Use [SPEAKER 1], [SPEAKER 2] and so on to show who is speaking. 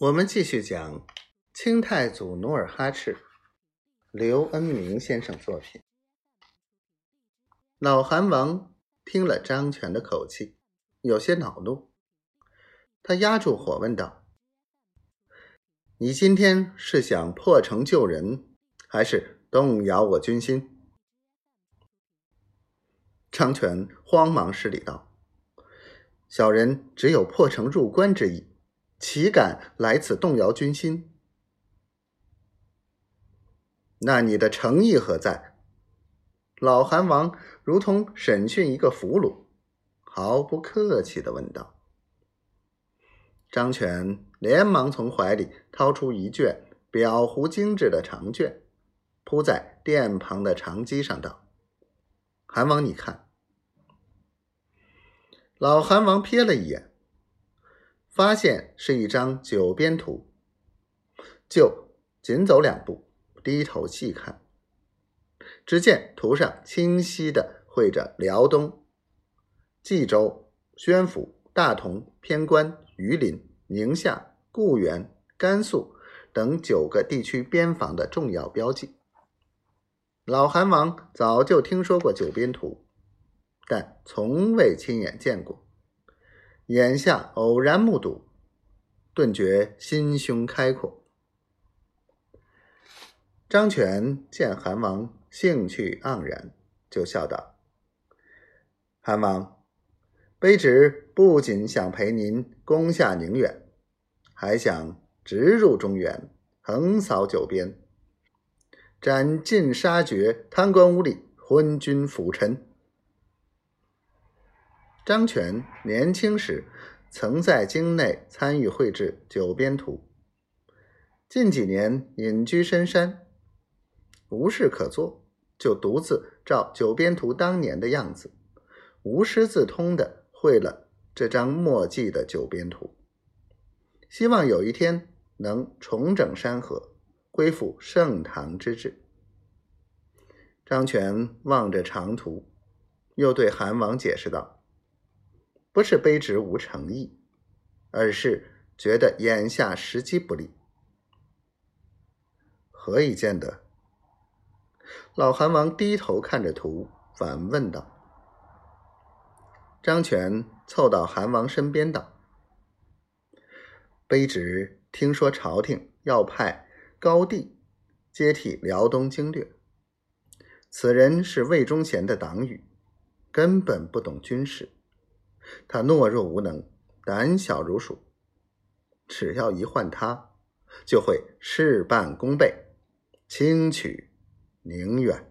[SPEAKER 1] 我们继续讲清太祖努尔哈赤，刘恩明先生作品。老韩王听了张权的口气，有些恼怒，他压住火问道：“你今天是想破城救人，还是动摇我军心？”张权慌忙施礼道：“小人只有破城入关之意。”岂敢来此动摇军心？那你的诚意何在？老韩王如同审讯一个俘虏，毫不客气的问道。张权连忙从怀里掏出一卷裱糊精致的长卷，铺在殿旁的长机上，道：“韩王，你看。”老韩王瞥了一眼。发现是一张九边图，就紧走两步，低头细看。只见图上清晰的绘着辽东、冀州、宣府、大同、偏关、榆林、宁夏、固原、甘肃等九个地区边防的重要标记。老韩王早就听说过九边图，但从未亲眼见过。眼下偶然目睹，顿觉心胸开阔。张权见韩王兴趣盎然，就笑道：“韩王，卑职不仅想陪您攻下宁远，还想直入中原，横扫九边，斩尽杀绝贪官污吏、昏君腐臣。”张权年轻时曾在京内参与绘制《九边图》，近几年隐居深山，无事可做，就独自照《九边图》当年的样子，无师自通的绘了这张墨迹的《九边图》，希望有一天能重整山河，恢复盛唐之治。张权望着长图，又对韩王解释道。不是卑职无诚意，而是觉得眼下时机不利。何以见得？老韩王低头看着图，反问道。张权凑到韩王身边道：“卑职听说朝廷要派高帝接替辽东经略，此人是魏忠贤的党羽，根本不懂军事。”他懦弱无能，胆小如鼠。只要一换他，就会事半功倍，轻取宁远。